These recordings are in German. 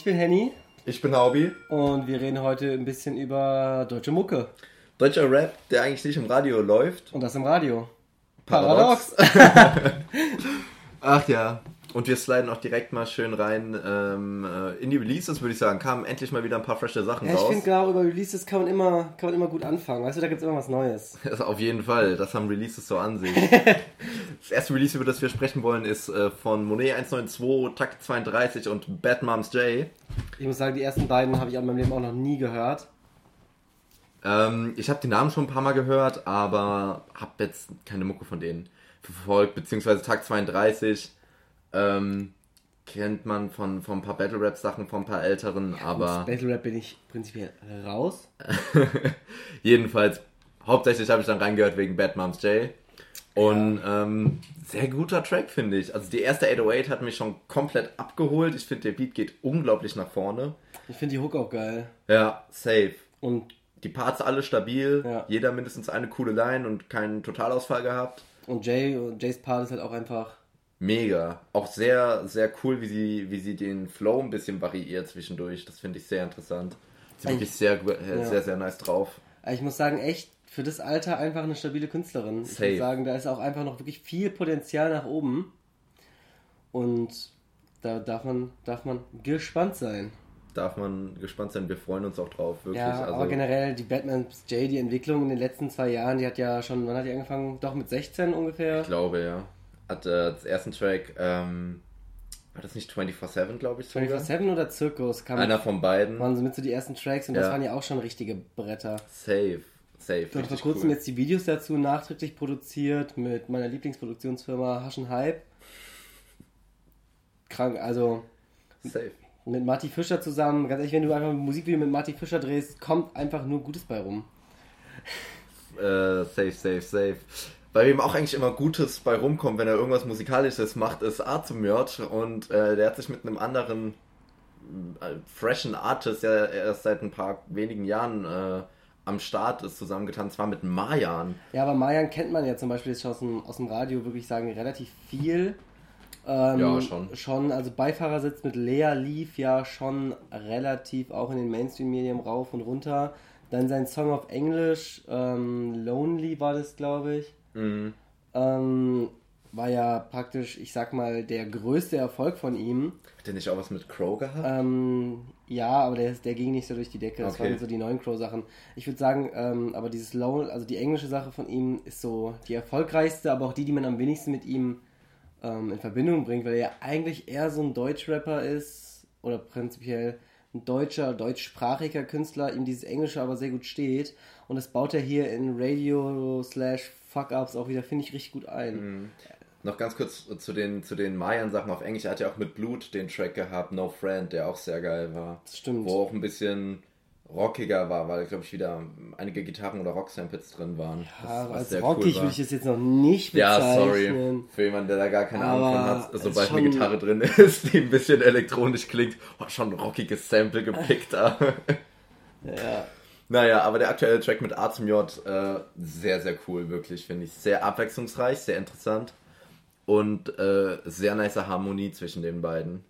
Ich bin Henny. Ich bin Haubi. Und wir reden heute ein bisschen über deutsche Mucke. Deutscher Rap, der eigentlich nicht im Radio läuft. Und das im Radio. Paradox. Ach ja. Und wir sliden auch direkt mal schön rein ähm, äh, in die Releases, würde ich sagen. Kamen endlich mal wieder ein paar frische Sachen ja, ich raus. Ich finde, genau über Releases kann man, immer, kann man immer gut anfangen. Weißt du, da gibt es immer was Neues. Also auf jeden Fall. Das haben Releases so an sich. das erste Release, über das wir sprechen wollen, ist äh, von Monet 192, Takt 32 und Bad Moms J. Ich muss sagen, die ersten beiden habe ich an meinem Leben auch noch nie gehört. Ähm, ich habe die Namen schon ein paar Mal gehört, aber habe jetzt keine Mucke von denen verfolgt, beziehungsweise Tag 32 ähm, kennt man von, von ein paar Battle Rap Sachen von ein paar älteren, ja, aber. Battle Rap bin ich prinzipiell raus. Jedenfalls, hauptsächlich habe ich dann reingehört wegen Bad Moms J. Und ja. ähm, sehr guter Track, finde ich. Also die erste 808 hat mich schon komplett abgeholt. Ich finde, der Beat geht unglaublich nach vorne. Ich finde die Hook auch geil. Ja, safe. Und die Parts alle stabil. Ja. Jeder mindestens eine coole Line und keinen Totalausfall gehabt. Und Jay, Jays Part ist halt auch einfach Mega. Auch sehr, sehr cool, wie sie, wie sie den Flow ein bisschen variiert zwischendurch. Das finde ich sehr interessant. Sie ist wirklich sehr, äh, ja. sehr, sehr nice drauf. Ich muss sagen, echt für das Alter einfach eine stabile Künstlerin. Safe. Ich muss sagen, da ist auch einfach noch wirklich viel Potenzial nach oben. Und da darf man, darf man gespannt sein. Darf man gespannt sein, wir freuen uns auch drauf, wirklich. Ja, also, aber generell die Batman J, die Entwicklung in den letzten zwei Jahren, die hat ja schon, wann hat die angefangen? Doch mit 16 ungefähr? Ich glaube, ja hat äh, das ersten Track, ähm, war das nicht 24-7, glaube ich? 24-7 oder Zirkus? Kam Einer von beiden. Waren so mit so die ersten Tracks und ja. das waren ja auch schon richtige Bretter. Safe. Safe. Ich habe vor kurzem cool. jetzt die Videos dazu nachträglich produziert mit meiner Lieblingsproduktionsfirma Haschen Hype. Krank, also. Safe. Mit Marty Fischer zusammen. Ganz ehrlich, wenn du einfach ein Musikvideo mit Marty Fischer drehst, kommt einfach nur Gutes bei rum. Äh, safe, safe, safe weil ihm auch eigentlich immer Gutes bei rumkommt, wenn er irgendwas Musikalisches macht, ist Artemjörd und äh, der hat sich mit einem anderen äh, freshen Artist, der erst seit ein paar wenigen Jahren äh, am Start ist, zusammengetan, zwar mit Mayan. Ja, aber Mayan kennt man ja zum Beispiel jetzt aus dem, aus dem Radio, wirklich sagen, relativ viel. Ähm, ja, schon. Schon, also Beifahrersitz mit Lea lief ja schon relativ auch in den Mainstream-Medien rauf und runter. Dann sein Song auf Englisch, ähm, Lonely war das, glaube ich. Mhm. Ähm, war ja praktisch, ich sag mal, der größte Erfolg von ihm. Hat der nicht auch was mit Crow gehabt? Ähm, ja, aber der, der ging nicht so durch die Decke. Das okay. waren so die neuen Crow-Sachen. Ich würde sagen, ähm, aber dieses Low, also die englische Sache von ihm ist so die erfolgreichste, aber auch die, die man am wenigsten mit ihm ähm, in Verbindung bringt, weil er ja eigentlich eher so ein Deutschrapper ist oder prinzipiell ein deutscher, deutschsprachiger Künstler, ihm dieses Englische aber sehr gut steht. Und das baut er hier in Radio slash Fuck-Ups auch wieder, finde ich, richtig gut ein. Mhm. Noch ganz kurz zu den, zu den Mayan-Sachen auf Englisch. Er hat ja auch mit Blut den Track gehabt, No Friend, der auch sehr geil war. Das stimmt. Wo auch ein bisschen rockiger war, weil, glaube ich, wieder einige Gitarren oder Rock-Samples drin waren. Ja, das, als rockig cool würde ich es jetzt noch nicht bezeichnen. Ja, sorry. Für jemanden, der da gar keine Ahnung von hat, sobald eine Gitarre drin ist, die ein bisschen elektronisch klingt, oh, schon ein rockiges Sample gepickt da. ja. Naja, aber der aktuelle Track mit A zum J, äh, sehr, sehr cool, wirklich, finde ich. Sehr abwechslungsreich, sehr interessant und äh, sehr nice Harmonie zwischen den beiden.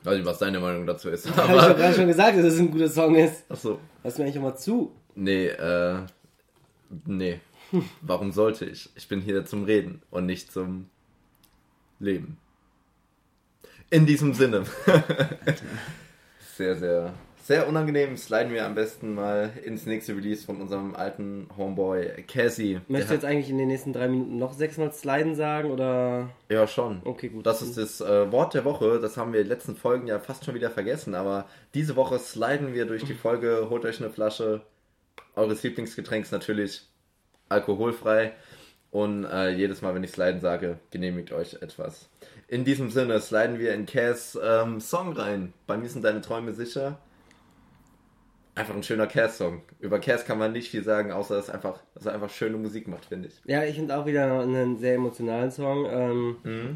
Ich weiß nicht, was deine Meinung dazu ist. Aber... Habe ich doch gerade schon gesagt, dass es ein guter Song ist. Achso. Lass mir eigentlich immer zu. Nee, äh, nee. Warum sollte ich? Ich bin hier zum Reden und nicht zum Leben. In diesem Sinne. sehr, sehr sehr unangenehm. Sliden wir am besten mal ins nächste Release von unserem alten Homeboy Cassie. Möchtest du jetzt eigentlich in den nächsten drei Minuten noch sechsmal sliden sagen oder? Ja, schon. Okay, gut. Das ist das äh, Wort der Woche. Das haben wir in den letzten Folgen ja fast schon wieder vergessen. Aber diese Woche sliden wir durch die Folge. Holt euch eine Flasche eures Lieblingsgetränks natürlich alkoholfrei. Und äh, jedes Mal, wenn ich sliden sage, genehmigt euch etwas. In diesem Sinne sliden wir in Cass ähm, Song rein. Bei mir sind deine Träume sicher einfach ein schöner Cass-Song. Über Cass kann man nicht viel sagen, außer dass, einfach, dass er einfach schöne Musik macht, finde ich. Ja, ich finde auch wieder einen sehr emotionalen Song. Ähm, mhm.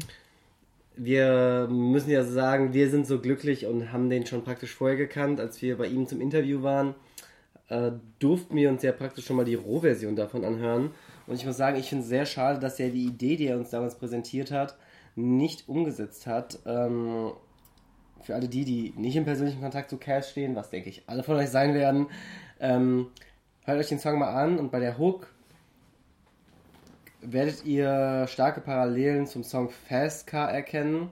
Wir müssen ja sagen, wir sind so glücklich und haben den schon praktisch vorher gekannt, als wir bei ihm zum Interview waren. Äh, durften wir uns ja praktisch schon mal die Rohversion davon anhören. Und ich muss sagen, ich finde es sehr schade, dass er die Idee, die er uns damals präsentiert hat, nicht umgesetzt hat. Ähm, für alle die, die nicht im persönlichen Kontakt zu Cass stehen, was denke ich alle von euch sein werden, ähm, hört euch den Song mal an und bei der Hook werdet ihr starke Parallelen zum Song Fast Car erkennen.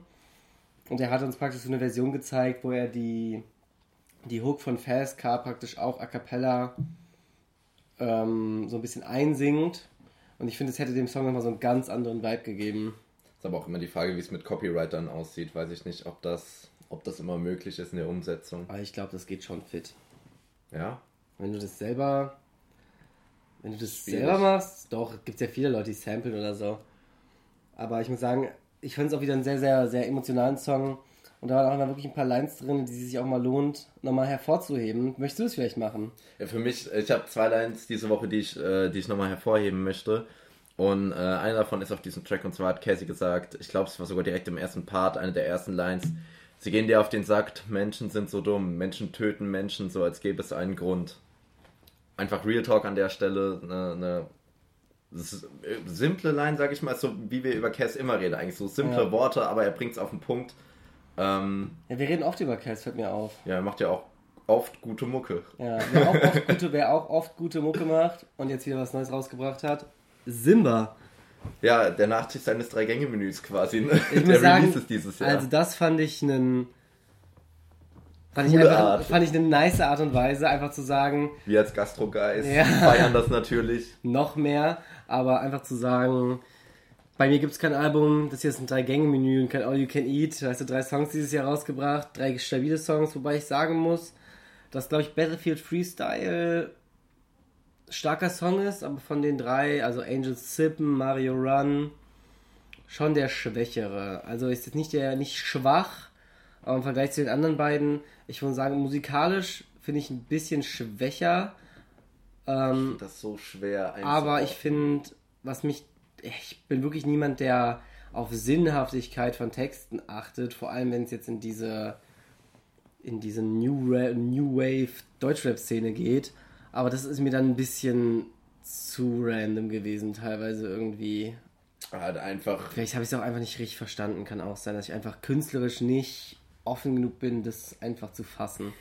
Und er hat uns praktisch so eine Version gezeigt, wo er die, die Hook von Fast Car praktisch auch a cappella ähm, so ein bisschen einsingt. Und ich finde, es hätte dem Song nochmal so einen ganz anderen Vibe gegeben. Ist aber auch immer die Frage, wie es mit Copyright dann aussieht. Weiß ich nicht, ob das, ob das immer möglich ist in der Umsetzung. Aber ich glaube, das geht schon fit. Ja? Wenn du das selber. Wenn du das Schwierig. selber machst, doch, gibt es ja viele Leute, die samplen oder so. Aber ich muss sagen, ich fand es auch wieder einen sehr, sehr, sehr emotionalen Song. Und da waren auch wirklich ein paar Lines drin, die sich auch mal lohnt, nochmal hervorzuheben. Möchtest du das vielleicht machen? Ja, für mich, ich habe zwei Lines diese Woche, die ich, äh, die ich nochmal hervorheben möchte. Und äh, einer davon ist auf diesem Track, und zwar hat Casey gesagt, ich glaube, es war sogar direkt im ersten Part, eine der ersten Lines. Sie gehen dir auf den Sack, Menschen sind so dumm, Menschen töten Menschen, so als gäbe es einen Grund. Einfach Real Talk an der Stelle, eine, eine simple Line, sag ich mal, so wie wir über Cass immer reden, eigentlich so simple ja. Worte, aber er bringt es auf den Punkt. Ähm, ja, wir reden oft über Cass, fällt mir auf. Ja, er macht ja auch oft gute Mucke. Ja, wer auch, oft gute, wer auch oft gute Mucke macht und jetzt wieder was Neues rausgebracht hat, Simba. Ja, der Nachtisch seines Drei-Gänge-Menüs quasi. Ne? Ich der sagen, Release ist dieses Jahr. Also das fand ich einen Fand ich, einfach, Art. fand ich eine nice Art und Weise, einfach zu sagen. Wir als Gastro-Guys ja. feiern das natürlich. Noch mehr, aber einfach zu sagen, bei mir gibt es kein Album, das hier ist ein Drei-Gänge-Menü und kein All You Can Eat. Da hast du drei Songs dieses Jahr rausgebracht, drei stabile Songs, wobei ich sagen muss, dass, glaube ich, Battlefield Freestyle starker Song ist, aber von den drei, also Angels Sippen, Mario Run, schon der schwächere. Also ist jetzt nicht der nicht schwach, aber im Vergleich zu den anderen beiden, ich würde sagen, musikalisch finde ich ein bisschen schwächer. Ähm, ich das ist so schwer. Aber ich finde, was mich, ich bin wirklich niemand, der auf Sinnhaftigkeit von Texten achtet, vor allem wenn es jetzt in diese in diese New, Ra New Wave Deutschrap-Szene geht. Aber das ist mir dann ein bisschen zu random gewesen, teilweise irgendwie. Hat einfach. Vielleicht habe ich es auch einfach nicht richtig verstanden. Kann auch sein, dass ich einfach künstlerisch nicht offen genug bin, das einfach zu fassen.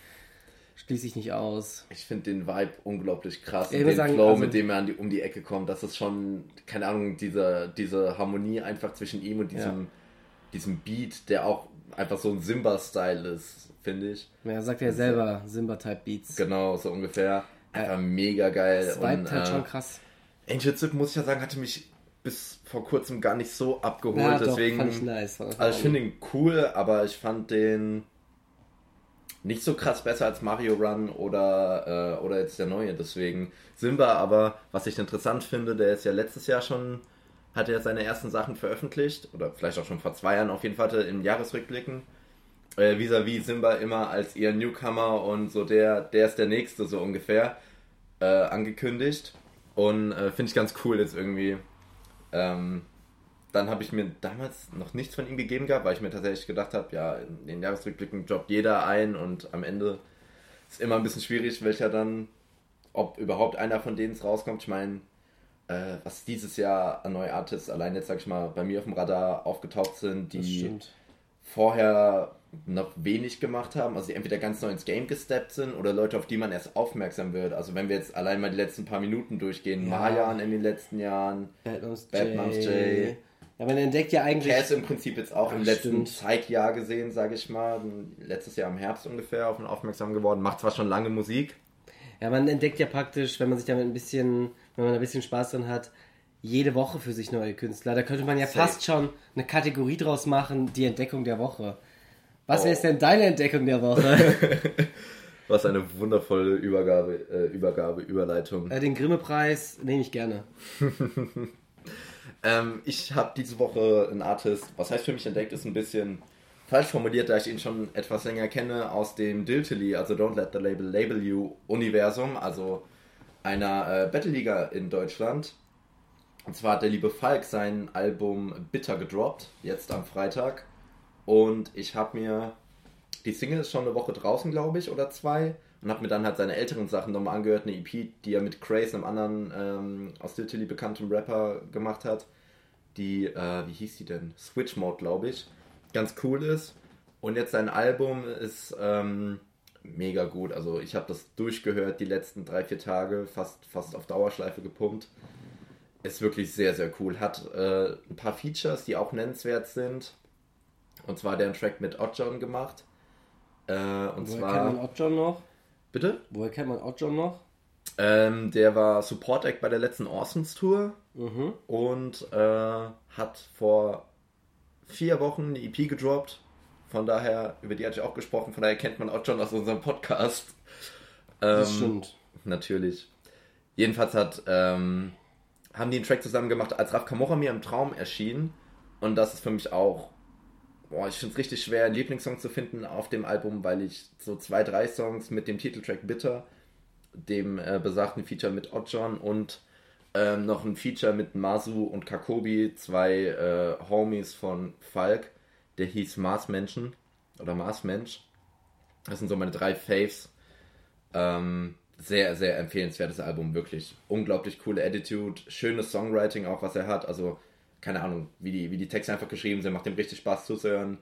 Schließe ich nicht aus. Ich finde den Vibe unglaublich krass. und den sagen, Flow, also, mit dem er die, um die Ecke kommt, das ist schon, keine Ahnung, diese, diese Harmonie einfach zwischen ihm und diesem, ja. diesem Beat, der auch einfach so ein Simba-Style ist, finde ich. Ja, er sagt ja selber, Simba-Type-Beats. Genau, so ungefähr. Einfach ja. mega geil. Das Vibe halt äh, schon krass. Angel Zip, muss ich ja sagen, hatte mich bis vor kurzem gar nicht so abgeholt. Ja, deswegen, doch, fand ich nice. Also ich finde ihn cool, aber ich fand den nicht so krass besser als Mario Run oder, äh, oder jetzt der neue. Deswegen Simba, aber was ich interessant finde, der ist ja letztes Jahr schon, hat er seine ersten Sachen veröffentlicht, oder vielleicht auch schon vor zwei Jahren auf jeden Fall in Jahresrückblicken. Äh, vis-à-vis Simba immer als ihr Newcomer und so der, der ist der Nächste so ungefähr äh, angekündigt. Und äh, finde ich ganz cool jetzt irgendwie ähm, dann habe ich mir damals noch nichts von ihm gegeben gehabt, weil ich mir tatsächlich gedacht habe, ja, in den Jahresrückblicken droppt jeder ein und am Ende ist immer ein bisschen schwierig, welcher dann, ob überhaupt einer von denen rauskommt. Ich meine, äh, was dieses Jahr an neue Artists allein jetzt, sag ich mal, bei mir auf dem Radar aufgetaucht sind, die vorher noch wenig gemacht haben, also die entweder ganz neu ins Game gesteppt sind oder Leute, auf die man erst aufmerksam wird. Also wenn wir jetzt allein mal die letzten paar Minuten durchgehen, ja. Marjan in den letzten Jahren, Bad Moms J. Ja, man entdeckt ja eigentlich. Cass im Prinzip jetzt auch Ach, im letzten Zeitjahr gesehen, sage ich mal. Letztes Jahr im Herbst ungefähr auf ihn aufmerksam geworden. Macht zwar schon lange Musik. Ja, man entdeckt ja praktisch, wenn man sich damit ein bisschen, wenn man ein bisschen Spaß drin hat, jede Woche für sich neue Künstler. Da könnte man ja Safe. fast schon eine Kategorie draus machen, die Entdeckung der Woche. Was ist denn deine Entdeckung der Woche? Was eine wundervolle Übergabe, äh, Übergabe, Überleitung. Äh, den Grimme-Preis nehme ich gerne. ähm, ich habe diese Woche einen Artist, was heißt für mich entdeckt, ist ein bisschen falsch formuliert, da ich ihn schon etwas länger kenne, aus dem Diltily, also Don't Let the Label Label You Universum, also einer äh, Battle-Liga in Deutschland. Und zwar hat der liebe Falk sein Album Bitter gedroppt, jetzt am Freitag. Und ich habe mir, die Single ist schon eine Woche draußen, glaube ich, oder zwei. Und habe mir dann halt seine älteren Sachen nochmal angehört, eine EP, die er mit Craze, einem anderen ähm, aus Diltily bekannten Rapper gemacht hat. Die, äh, wie hieß die denn? Switch Mode, glaube ich. Ganz cool ist. Und jetzt sein Album ist ähm, mega gut. Also ich habe das durchgehört die letzten drei, vier Tage, fast, fast auf Dauerschleife gepumpt. Ist wirklich sehr, sehr cool. Hat äh, ein paar Features, die auch nennenswert sind. Und zwar der einen Track mit Oddjohn gemacht. Äh, und Woher zwar. kennt man Oddjohn noch? Bitte? Woher kennt man Oddjohn noch? Ähm, der war Support Act bei der letzten Orsons Tour Mhm. und äh, hat vor vier Wochen eine EP gedroppt. Von daher, über die hatte ich auch gesprochen, von daher kennt man auch aus unserem Podcast. Das Ähm, stimmt. Natürlich. Jedenfalls hat, ähm, haben die einen Track zusammen gemacht, als Raf Kamora mir im Traum erschien. Und das ist für mich auch, boah, ich finde es richtig schwer, einen Lieblingssong zu finden auf dem Album, weil ich so zwei, drei Songs mit dem Titeltrack Bitter, dem äh, besagten Feature mit Oddjohn und ähm, noch ein Feature mit Masu und Kakobi, zwei äh, Homies von Falk, der hieß Marsmenschen oder Marsmensch. Das sind so meine drei Faves. Ähm, sehr, sehr empfehlenswertes Album, wirklich. Unglaublich coole Attitude, schönes Songwriting auch, was er hat. Also, keine Ahnung, wie die, wie die Texte einfach geschrieben sind, macht dem richtig Spaß zuzuhören.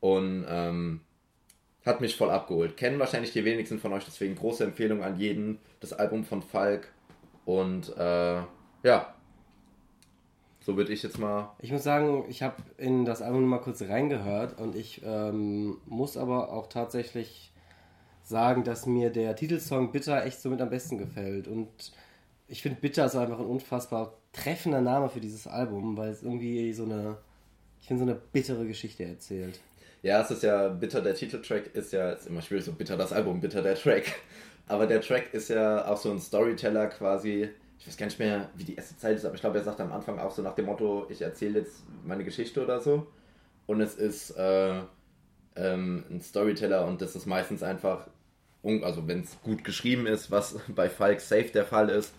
Und ähm, hat mich voll abgeholt. Kennen wahrscheinlich die wenigsten von euch, deswegen große Empfehlung an jeden. Das Album von Falk. Und äh, ja, so würde ich jetzt mal. Ich muss sagen, ich habe in das Album mal kurz reingehört und ich ähm, muss aber auch tatsächlich sagen, dass mir der Titelsong Bitter echt somit am besten gefällt. Und ich finde Bitter ist einfach ein unfassbar treffender Name für dieses Album, weil es irgendwie so eine, ich finde, so eine bittere Geschichte erzählt. Ja, es ist ja bitter, der Titeltrack ist ja, ist immer schwierig, so bitter das Album, bitter der Track. Aber der Track ist ja auch so ein Storyteller quasi. Ich weiß gar nicht mehr, wie die erste Zeit ist, aber ich glaube, er sagt am Anfang auch so nach dem Motto, ich erzähle jetzt meine Geschichte oder so. Und es ist äh, ähm, ein Storyteller und das ist meistens einfach, also wenn es gut geschrieben ist, was bei Falk Safe der Fall ist,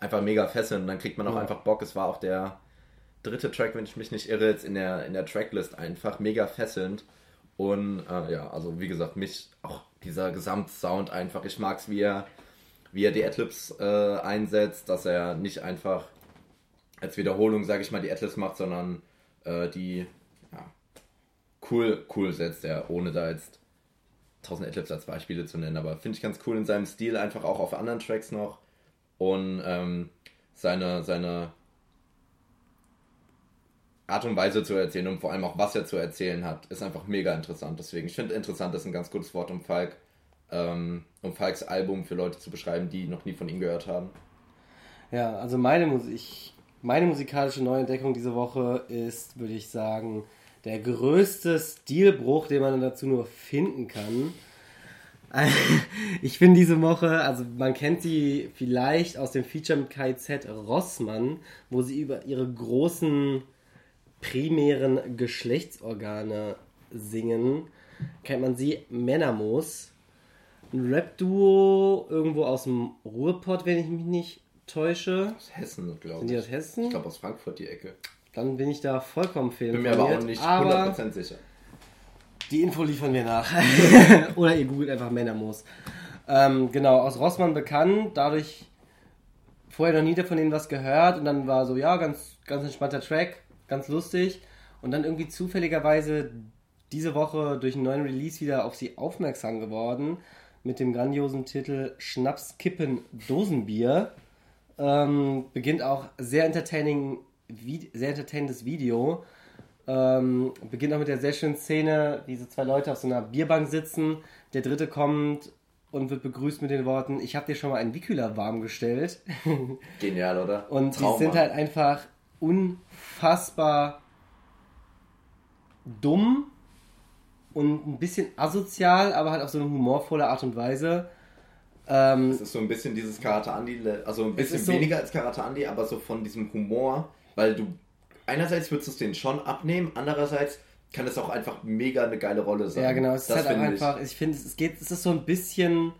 einfach mega fesselnd. Und dann kriegt man auch Ja. einfach Bock. Es war auch der dritte Track, wenn ich mich nicht irre, jetzt in der, in der Tracklist einfach mega fesselnd. Und äh, ja, also wie gesagt, mich auch dieser Gesamtsound einfach, ich mag es, wie er, wie er die Adlibs äh, einsetzt, dass er nicht einfach als Wiederholung, sage ich mal, die Adlibs macht, sondern äh, die ja, cool, cool setzt er, ohne da jetzt 1000 Adlibs als Beispiele zu nennen, aber finde ich ganz cool in seinem Stil, einfach auch auf anderen Tracks noch und ähm, seine, seine Art und Weise zu erzählen und vor allem auch was er zu erzählen hat, ist einfach mega interessant. Deswegen, ich finde interessant ist ein ganz gutes Wort, um Falk, ähm, um Falks Album für Leute zu beschreiben, die noch nie von ihm gehört haben. Ja, also meine Musik, meine musikalische Neuentdeckung diese Woche ist, würde ich sagen, der größte Stilbruch, den man dazu nur finden kann. Ich finde diese Woche, also man kennt sie vielleicht aus dem Feature mit KZ Rossmann, wo sie über ihre großen primären Geschlechtsorgane singen. Kennt man sie Männermoos. Ein Rap-Duo irgendwo aus dem Ruhrpott, wenn ich mich nicht täusche. Aus Hessen, glaube Sind ich. die aus Hessen? Ich glaube aus Frankfurt die Ecke. Dann bin ich da vollkommen Bin mir aber auch nicht Aber 100% sicher. Die Info liefern wir nach. Oder ihr googelt einfach Männermoos. Ähm, genau, aus Rossmann bekannt, dadurch vorher noch nie von denen was gehört und dann war so, ja, ganz, ganz entspannter Track, ganz lustig. Und dann irgendwie zufälligerweise diese Woche durch einen neuen Release wieder auf sie aufmerksam geworden mit dem grandiosen Titel Schnaps, Kippen, Dosenbier. Ähm, beginnt auch sehr entertaining, sehr entertainendes Video. Ähm, beginnt auch mit der sehr schönen Szene, wie so zwei Leute auf so einer Bierbank sitzen. Der dritte kommt und wird begrüßt mit den Worten: Ich habe dir schon mal einen Wikühler warm gestellt. Genial, oder? Und die Trauma. sind halt einfach unfassbar dumm und ein bisschen asozial, aber halt auf so eine humorvolle Art und Weise. Ähm, Es ist so ein bisschen dieses Karate Andy, also ein bisschen so- weniger als Karate Andy, aber so von diesem Humor, weil du einerseits würdest du es denen schon abnehmen, andererseits kann es auch einfach mega eine geile Rolle sein. Ja, genau. Es ist halt auch einfach, ich, finde, es geht, es ist so ein bisschen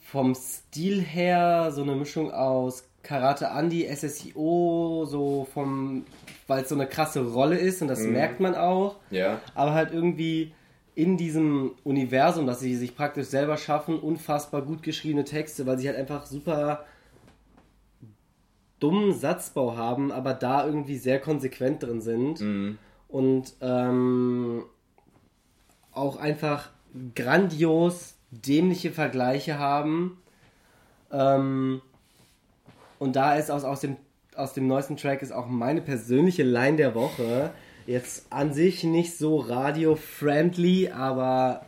vom Stil her so eine Mischung aus Karate Andy, SSIO, so vom, weil es so eine krasse Rolle ist und das Mhm. merkt man auch, Ich. Ja, aber halt irgendwie in diesem Universum, das sie sich praktisch selber schaffen, unfassbar gut geschriebene Texte, weil sie halt einfach super dummen Satzbau haben, aber da irgendwie sehr konsequent drin sind. mhm. Und ähm, auch einfach grandios dämliche Vergleiche haben. Ähm, und da ist aus, aus, dem, aus dem neuesten Track ist auch meine persönliche Line der Woche. Jetzt an sich nicht so radio-friendly, aber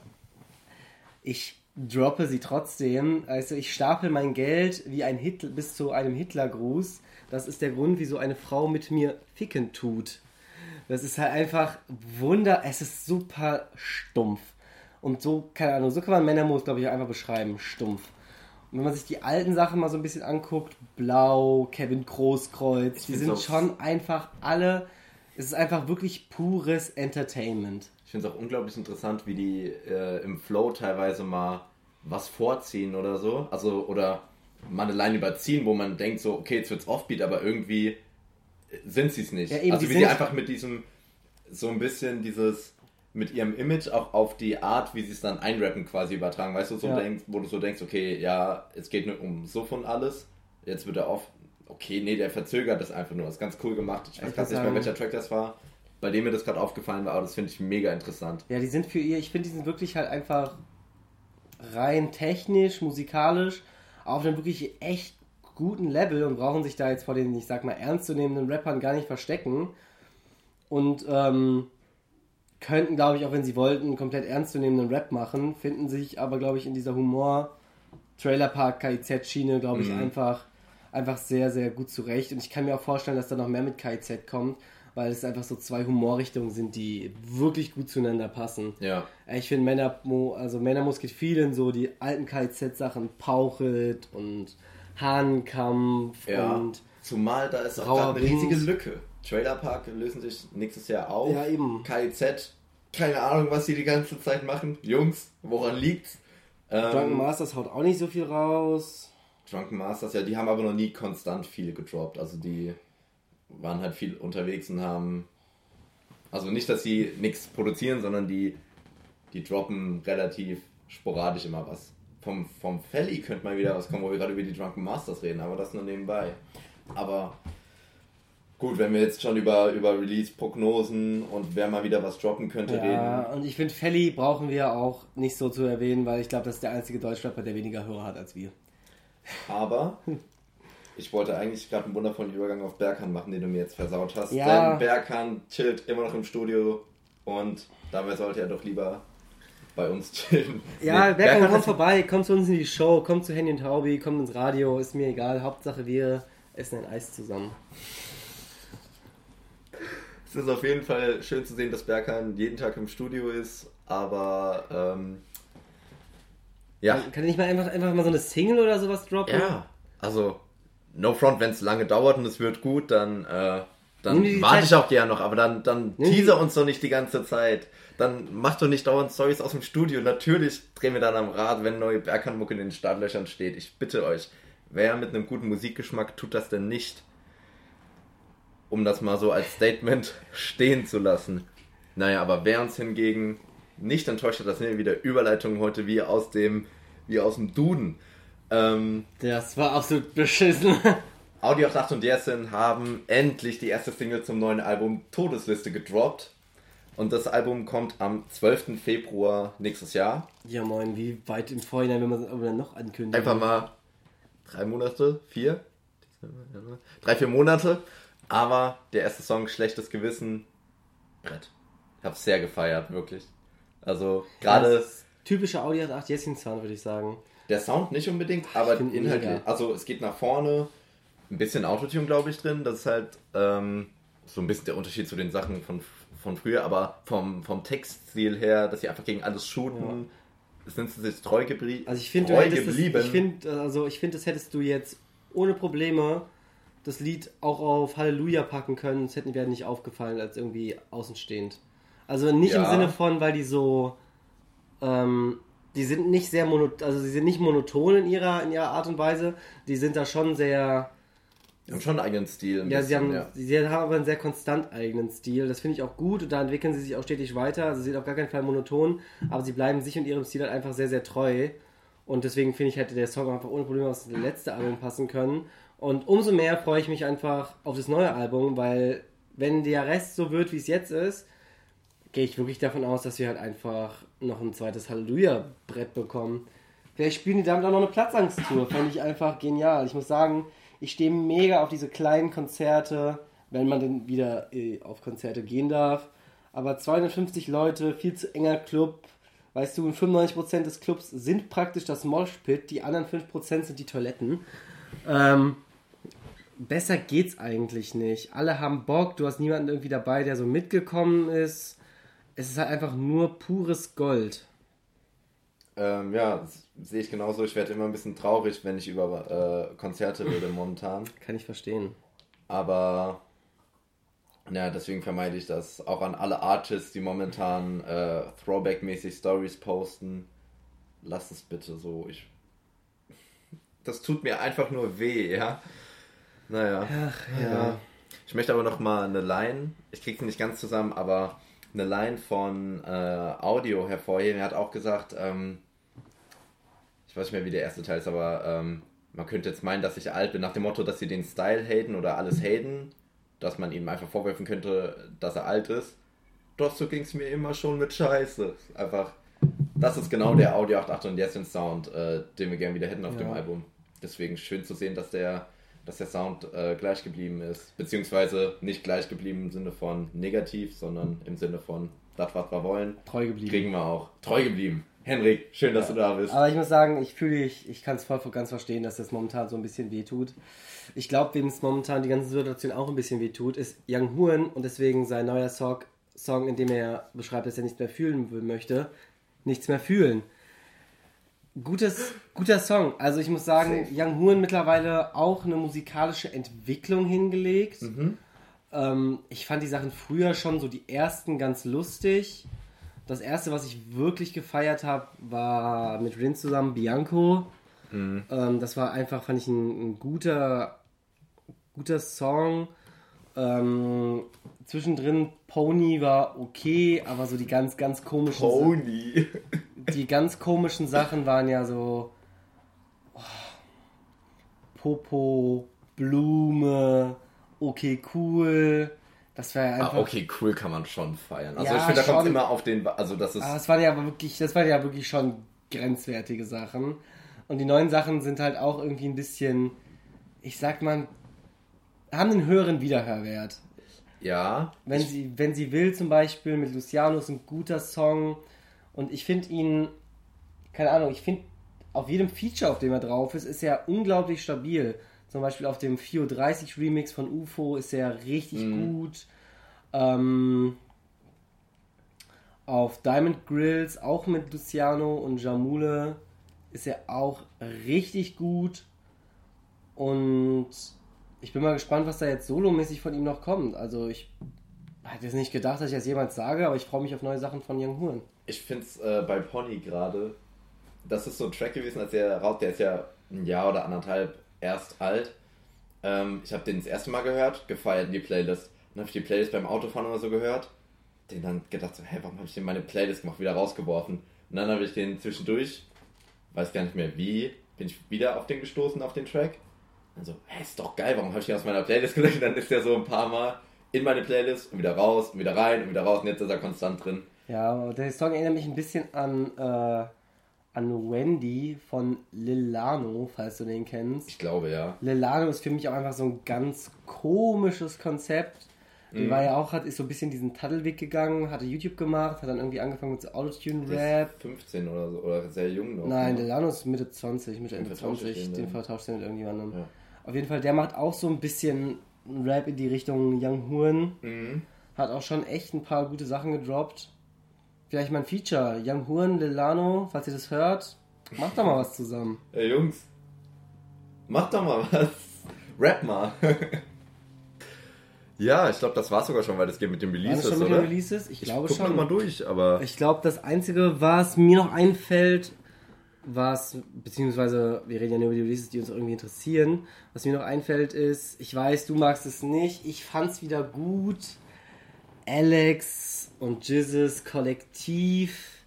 ich droppe sie trotzdem. Also ich stapel mein Geld wie ein Hitler bis zu einem Hitlergruß. Das ist der Grund, wieso eine Frau mit mir ficken tut. Das ist halt einfach Wunder. Es ist super stumpf. Und so, keine Ahnung, so kann man Männermoos, glaube ich, einfach beschreiben. Stumpf. Und wenn man sich die alten Sachen mal so ein bisschen anguckt, Blau, Kevin Großkreuz, die sind schon einfach alle. Es ist einfach wirklich pures Entertainment. Ich finde es auch unglaublich interessant, wie die äh, im Flow teilweise mal was vorziehen oder so. Also, oder mal eine Line überziehen, wo man denkt so, okay, jetzt wird's Offbeat, aber irgendwie sind sie es nicht. Ja, eben, also wie sie einfach mit diesem, so ein bisschen dieses, mit ihrem Image auch auf die Art, wie sie es dann einrappen quasi übertragen. Weißt du, so ja. denkst, wo du so denkst, okay, ja, es geht nur um so von alles. Jetzt wird er oft, okay, nee, der verzögert das einfach nur. Das ist ganz cool gemacht. Ich weiß gerade nicht mehr, welcher Track das war. Bei dem mir das gerade aufgefallen war, aber das finde ich mega interessant. Ja, die sind für ihr, ich finde, die sind wirklich halt einfach rein technisch, musikalisch auf einem wirklich echt guten Level und brauchen sich da jetzt vor den, ich sag mal, ernstzunehmenden Rappern gar nicht verstecken. Und ähm, könnten, glaube ich, auch wenn sie wollten, komplett ernstzunehmenden Rap machen, finden sich aber, glaube ich, in dieser Humor Trailer Park KIZ-Schiene, glaube ich, mhm. einfach, einfach sehr, sehr gut zurecht. Und ich kann mir auch vorstellen, dass da noch mehr mit KIZ kommt, weil es einfach so zwei Humorrichtungen sind, die wirklich gut zueinander passen. Ja. Ich finde Männermo, also Männermus geht viel in so die alten KIZ-Sachen, Pauchelt und Hahnkampf ja. und. Zumal da ist auch eine riesige Lücke. Trailerpark lösen sich nächstes Jahr auf. Ja, eben. KIZ, keine Ahnung, was sie die ganze Zeit machen. Jungs, woran liegt's? Ähm, Drunken Masters haut auch nicht so viel raus. Drunken Masters, ja, die haben aber noch nie konstant viel gedroppt. Also die waren halt viel unterwegs und haben. Also nicht, dass sie nichts produzieren, sondern die, die droppen relativ sporadisch immer was vom, vom Felly könnte mal wieder was kommen, wo wir gerade über die Drunken Masters reden, aber das nur nebenbei. Aber gut, wenn wir jetzt schon über, über Release-Prognosen und wer mal wieder was droppen könnte ja, reden. Ja, und ich finde, Felly brauchen wir auch nicht so zu erwähnen, weil ich glaube, das ist der einzige Deutschrapper, der weniger Hörer hat als wir. Aber ich wollte eigentlich gerade einen wundervollen Übergang auf Berghahn machen, den du mir jetzt versaut hast. Ja. Denn Berghahn chillt immer noch im Studio und dabei sollte er doch lieber bei uns chillen. Ja, nee, Bergmann, kommt vorbei, kommt zu uns in die Show, kommt zu Henny und Taubi, kommt ins Radio, ist mir egal. Hauptsache wir essen ein Eis zusammen. Es ist auf jeden Fall schön zu sehen, dass Berkan jeden Tag im Studio ist, aber ähm, ja. Kann nicht mal einfach, einfach mal so eine Single oder sowas droppen? Ja, also No Front, wenn es lange dauert und es wird gut, dann, äh, dann warte ich auch gerne noch, aber dann, dann teaser uns doch nicht die ganze Zeit dann mach doch nicht dauernd Stories aus dem Studio. Natürlich drehen wir dann am Rad, wenn neue Berghandmucke in den Startlöchern steht. Ich bitte euch, wer mit einem guten Musikgeschmack tut das denn nicht, um das mal so als Statement stehen zu lassen. Naja, aber wer uns hingegen nicht enttäuscht hat, das sind ja wieder Überleitungen heute wie aus dem, wie aus dem Duden. Ähm, das war absolut beschissen. Audio 8 und Dersin haben endlich die erste Single zum neuen Album Todesliste gedroppt. Und das Album kommt am 12. Februar nächstes Jahr. Ja, moin, wie weit im Vorhinein, wenn man es aber noch ankündigt? Einfach mal drei Monate, vier? Drei, vier Monate. Aber der erste Song, Schlechtes Gewissen, Brett. Ich hab's sehr gefeiert, wirklich. Also, gerade. Ja, typische Audi 8 Jessin Sound, würde ich sagen. Der Sound nicht unbedingt, aber Inhalt. Also, es geht nach vorne. Ein bisschen Autotune, glaube ich, drin. Das ist halt ähm, so ein bisschen der Unterschied zu den Sachen von von früher, aber vom, vom Textstil her, dass sie einfach gegen alles shooten, ja. sind sie sich treu, geblie also ich find, treu geblieben. Das, ich finde, also ich finde, das hättest du jetzt ohne Probleme das Lied auch auf Halleluja packen können, es hätten wir nicht aufgefallen als irgendwie außenstehend. Also nicht ja. im Sinne von, weil die so, ähm, die sind nicht sehr monoton, also sie sind nicht monoton in ihrer, in ihrer Art und Weise, die sind da schon sehr, die haben schon einen eigenen Stil. Ein ja, bisschen, sie haben, ja. sie haben aber einen sehr konstant eigenen Stil. Das finde ich auch gut und da entwickeln sie sich auch stetig weiter. Also sie sind auf gar keinen Fall monoton, aber sie bleiben sich und ihrem Stil halt einfach sehr, sehr treu. Und deswegen finde ich, hätte der Song einfach ohne Probleme aufs letzte Album passen können. Und umso mehr freue ich mich einfach auf das neue Album, weil wenn der Rest so wird, wie es jetzt ist, gehe ich wirklich davon aus, dass wir halt einfach noch ein zweites Halleluja-Brett bekommen. Vielleicht spielen die damit auch noch eine Platzangsttour. Fände ich einfach genial. Ich muss sagen, ich stehe mega auf diese kleinen Konzerte, wenn man denn wieder äh, auf Konzerte gehen darf. Aber 250 Leute, viel zu enger Club. Weißt du, 95% des Clubs sind praktisch das Moshpit, die anderen 5% sind die Toiletten. Ähm, besser geht's eigentlich nicht. Alle haben Bock, du hast niemanden irgendwie dabei, der so mitgekommen ist. Es ist halt einfach nur pures Gold. Ähm, ja, sehe ich genauso. Ich werde immer ein bisschen traurig, wenn ich über äh, Konzerte rede momentan. Kann ich verstehen. Aber ja, deswegen vermeide ich das. Auch an alle Artists, die momentan äh, Throwback-mäßig Stories posten. Lasst es bitte so. Ich, das tut mir einfach nur weh, ja. Naja. Ach, ja. Ich möchte aber noch mal eine Line, ich kriege sie nicht ganz zusammen, aber eine Line von äh, Audio hervorheben. Er hat auch gesagt, ähm, ich weiß nicht mehr, wie der erste Teil ist, aber ähm, man könnte jetzt meinen, dass ich alt bin, nach dem Motto, dass sie den Style haten oder alles haten, dass man ihm einfach vorwerfen könnte, dass er alt ist. Doch so ging es mir immer schon mit Scheiße. Einfach, das ist genau der Audio 88 und jetzt den Sound, äh, den wir gerne wieder hätten auf ja. dem Album. Deswegen schön zu sehen, dass der dass der Sound äh, gleich geblieben ist. Beziehungsweise nicht gleich geblieben im Sinne von negativ, sondern im Sinne von das, was wir wollen. Treu geblieben. Kriegen wir auch. Treu geblieben. Henrik, schön, dass ja. du da bist. Aber ich muss sagen, ich fühle, ich, ich kann es voll ganz verstehen, dass das momentan so ein bisschen wehtut. Ich glaube, wem es momentan die ganze Situation auch ein bisschen wehtut, ist Young Huan und deswegen sein neuer Song, Song, in dem er beschreibt, dass er nichts mehr fühlen möchte, nichts mehr fühlen. Gutes, guter Song. Also ich muss sagen. Young Huan mittlerweile auch eine musikalische Entwicklung hingelegt. Mhm. Ähm, ich fand die Sachen früher schon so die ersten ganz lustig. Das erste, was ich wirklich gefeiert habe, war mit Rin zusammen Bianco. Mhm. Ähm, das war einfach, fand ich, ein, ein guter, guter Song. Ähm, zwischendrin Pony war okay, aber so die ganz, ganz komischen. Pony. die ganz komischen Sachen waren ja so oh, Popo, Blume, okay, cool. Das war ja ah, einfach. Ah, okay, cool kann man schon feiern. Also ja, ich finde, da kommt immer auf den. Also das ist. Aber das waren ja wirklich, das waren ja wirklich schon grenzwertige Sachen. Und die neuen Sachen sind halt auch irgendwie ein bisschen, ich sag mal, haben einen höheren Wiederhörwert. Ja. Wenn sie, wenn sie will, zum Beispiel mit Luciano ist ein guter Song. Und ich finde ihn, keine Ahnung, ich finde auf jedem Feature, auf dem er drauf ist, ist er unglaublich stabil. Zum Beispiel auf dem 430 Remix von UFO ist er richtig mhm. gut. Ähm, auf Diamond Grills, auch mit Luciano und Jamule, ist er auch richtig gut. Und ich bin mal gespannt, was da jetzt solomäßig von ihm noch kommt. Also ich hätte jetzt nicht gedacht, dass ich das jemals sage, aber ich freue mich auf neue Sachen von Young Huren. Ich finde es äh, bei Pony gerade, das ist so ein Track gewesen, als der raus, der ist ja ein Jahr oder anderthalb erst alt. Ähm, ich habe den das erste Mal gehört, gefeiert in die Playlist. Dann habe ich die Playlist beim Autofahren oder so gehört. Den dann gedacht so, hä, warum habe ich denn meine Playlist gemacht, wieder rausgeworfen. Und dann habe ich den zwischendurch, weiß gar nicht mehr wie, bin ich wieder auf den gestoßen, auf den Track. Dann so, hä, ist doch geil, warum habe ich den aus meiner Playlist gelöscht? Dann ist der so ein paar Mal in meine Playlist und wieder raus und wieder rein und wieder raus und jetzt ist er konstant drin. Ja, der Song erinnert mich ein bisschen an, äh, an Wendy von Lilano, falls du den kennst. Ich glaube, ja. Lilano ist für mich auch einfach so ein ganz komisches Konzept. Die mhm. war ja auch, hat, ist so ein bisschen diesen Tadelweg gegangen, hatte YouTube gemacht, hat dann irgendwie angefangen mit so Autotune-Rap. 15 oder so, oder sehr jung noch. Nein, ne? Lilano ist Mitte 20, Mitte Ende 20, den vertauscht er mit irgendjemandem. Ja. Auf jeden Fall, der macht auch so ein bisschen Rap in die Richtung Young Huren. Mhm. Hat auch schon echt ein paar gute Sachen gedroppt. Vielleicht mal ein Feature. Young Huren, Lilano, falls ihr das hört, macht doch mal was zusammen. Ey Jungs, macht doch mal was. Rap mal. ja, ich glaube, das war sogar schon, weil das geht mit den Releases, schon mit oder? Den Releases? Ich, ich glaube schon. mal durch, aber... Ich glaube, das Einzige, was mir noch einfällt, was, beziehungsweise wir reden ja nur über die Releases, die uns irgendwie interessieren. Was mir noch einfällt ist, ich weiß, du magst es nicht, ich fand's wieder gut. Alex und Jizzes Kollektiv.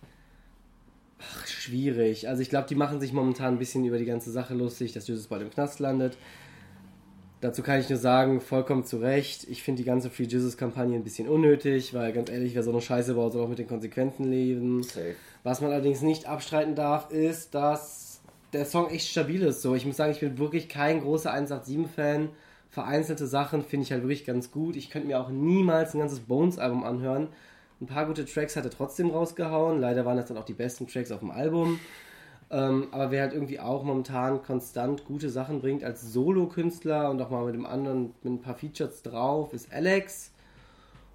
Ach, schwierig. Also ich glaube, die machen sich momentan ein bisschen über die ganze Sache lustig, dass Jizzes bald im Knast landet. Dazu kann ich nur sagen, vollkommen zu Recht. Ich finde die ganze Free Jesus-Kampagne ein bisschen unnötig, weil ganz ehrlich, wer so eine Scheiße baut, soll auch mit den Konsequenzen leben. Safe. Was man allerdings nicht abstreiten darf, ist, dass der Song echt stabil ist. So, ich muss sagen, ich bin wirklich kein großer 187-Fan. Vereinzelte Sachen finde ich halt wirklich ganz gut. Ich könnte mir auch niemals ein ganzes Bones-Album anhören. Ein paar gute Tracks hat er trotzdem rausgehauen. Leider waren das dann auch die besten Tracks auf dem Album. Ähm, aber wer halt irgendwie auch momentan konstant gute Sachen bringt als Solo-Künstler und auch mal mit dem anderen mit ein paar Features drauf, ist Alex.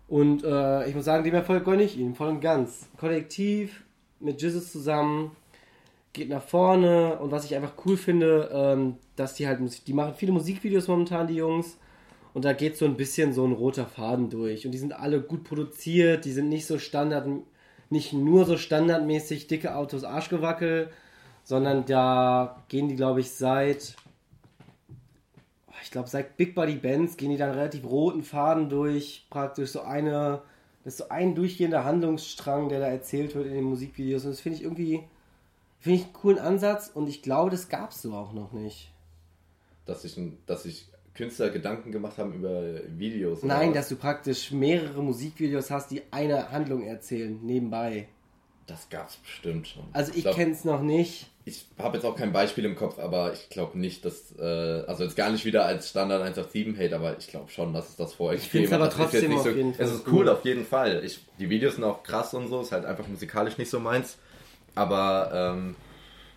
Und äh, ich muss sagen, dem Erfolg gönne ich ihm voll und ganz. Kollektiv mit Jesus zusammen geht nach vorne. Und was ich einfach cool finde, ähm, dass die halt die machen viele Musikvideos momentan die Jungs. Und da geht so ein bisschen so ein roter Faden durch. Und die sind alle gut produziert, die sind nicht so standard nicht nur so standardmäßig dicke Autos Arschgewackel, sondern da gehen die, glaube ich, seit, ich glaube, seit Big Body Bands gehen die dann relativ roten Faden durch, praktisch so eine, das ist so ein durchgehender Handlungsstrang, der da erzählt wird in den Musikvideos. Und das finde ich irgendwie, finde ich einen coolen Ansatz und ich glaube, das gab es so auch noch nicht. Dass sich, dass sich Künstler Gedanken gemacht haben über Videos. Nein, dass du praktisch mehrere Musikvideos hast, die eine Handlung erzählen, nebenbei. Das gab es bestimmt schon. Also ich, ich kenne es noch nicht ich habe jetzt auch kein Beispiel im Kopf, aber ich glaube nicht, dass, äh, also jetzt gar nicht wieder als Standard 187 Hate, aber ich glaube schon, dass es das vorher Ich finde es aber trotzdem auf so. Es ist cool, auf jeden Fall. Ich, die Videos sind auch krass und so, ist halt einfach musikalisch nicht so meins. Aber ähm,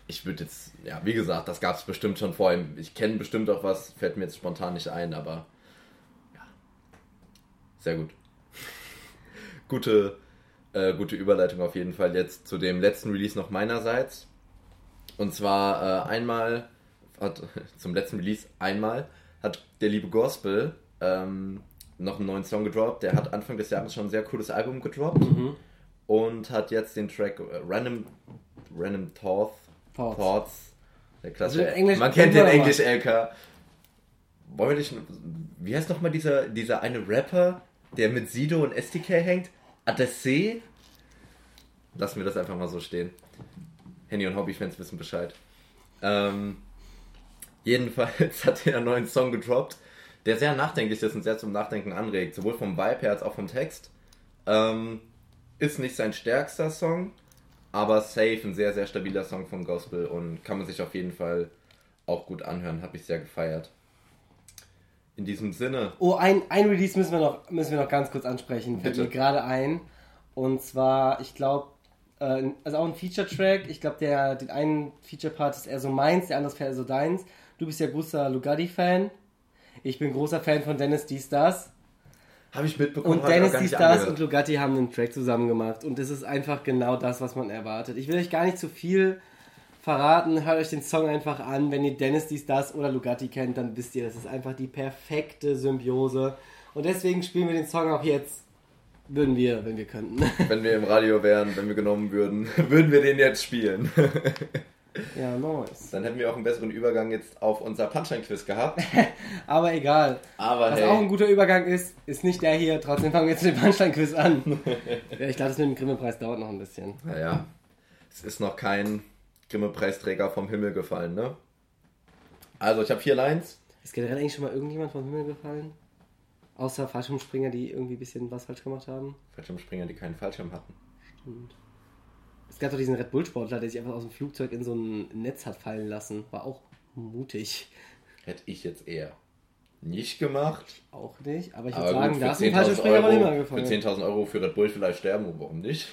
ich würde jetzt, ja, wie gesagt, das gab es bestimmt schon vorher. Ich kenne bestimmt auch was, fällt mir jetzt spontan nicht ein, aber ja, sehr gut. gute, äh, gute Überleitung auf jeden Fall jetzt zu dem letzten Release noch meinerseits. Und zwar äh, einmal, hat, zum letzten Release einmal, hat der liebe Gospel ähm, noch einen neuen Song gedroppt. Der hat Anfang des Jahres schon ein sehr cooles Album gedroppt. Mhm. Und hat jetzt den Track äh, Random, Random Thoughts. Thoughts. Thoughts. Der klassische. Also man kennt den Englisch LK. Wollen wir nicht. Wie heißt nochmal dieser, dieser eine Rapper, der mit Sido und SDK hängt? Adesse? Lassen wir das einfach mal so stehen. Handy- und Hobbyfans wissen Bescheid. Ähm, jedenfalls hat er einen neuen Song gedroppt, der sehr nachdenklich ist und sehr zum Nachdenken anregt, sowohl vom Vibe her als auch vom Text. Ähm, ist nicht sein stärkster Song, aber safe ein sehr, sehr stabiler Song vom Gospel und kann man sich auf jeden Fall auch gut anhören. Habe ich sehr gefeiert. In diesem Sinne. Oh, ein, ein Release müssen wir, noch, müssen wir noch ganz kurz ansprechen. Fällt mir gerade ein. Und zwar, ich glaube, äh, also auch ein Feature-Track. Ich glaube, der den einen Feature-Part ist eher so meins, der andere ist eher so deins. Du bist ja großer Lugatti-Fan. Ich bin großer Fan von Dennis D. Stars. Habe ich mitbekommen. Und Dennis D. Stars und Lugatti haben einen Track zusammen gemacht. Und das ist einfach genau das, was man erwartet. Ich will euch gar nicht zu viel verraten. Hört euch den Song einfach an. Wenn ihr Dennis D. Stars oder Lugatti kennt, dann wisst ihr, das ist einfach die perfekte Symbiose. Und deswegen spielen wir den Song auch jetzt würden wir, wenn wir könnten. Wenn wir im Radio wären, wenn wir genommen würden, würden wir den jetzt spielen. Ja, nice. Dann hätten wir auch einen besseren Übergang jetzt auf unser Punchline-Quiz gehabt. Aber egal. Aber Was hey. auch ein guter Übergang ist, ist nicht der hier. Trotzdem fangen wir jetzt den Punchline-Quiz an. ich glaube, das mit dem Grimme-Preis dauert noch ein bisschen. Naja, es ist noch kein Grimme-Preisträger vom Himmel gefallen, ne? Also, ich habe vier Lines. Ist generell eigentlich schon mal irgendjemand vom Himmel gefallen? Außer Fallschirmspringer, die irgendwie ein bisschen was falsch gemacht haben. Fallschirmspringer, die keinen Fallschirm hatten. Stimmt. Es gab doch diesen Red Bull-Sportler, der sich einfach aus dem Flugzeug in so ein Netz hat fallen lassen. War auch mutig. Hätte ich jetzt eher nicht gemacht. Auch nicht, aber ich würde sagen, da ist ein Fallschirmspringer mal immer gefallen. Für 10.000 Euro für Red Bull vielleicht sterben, warum nicht?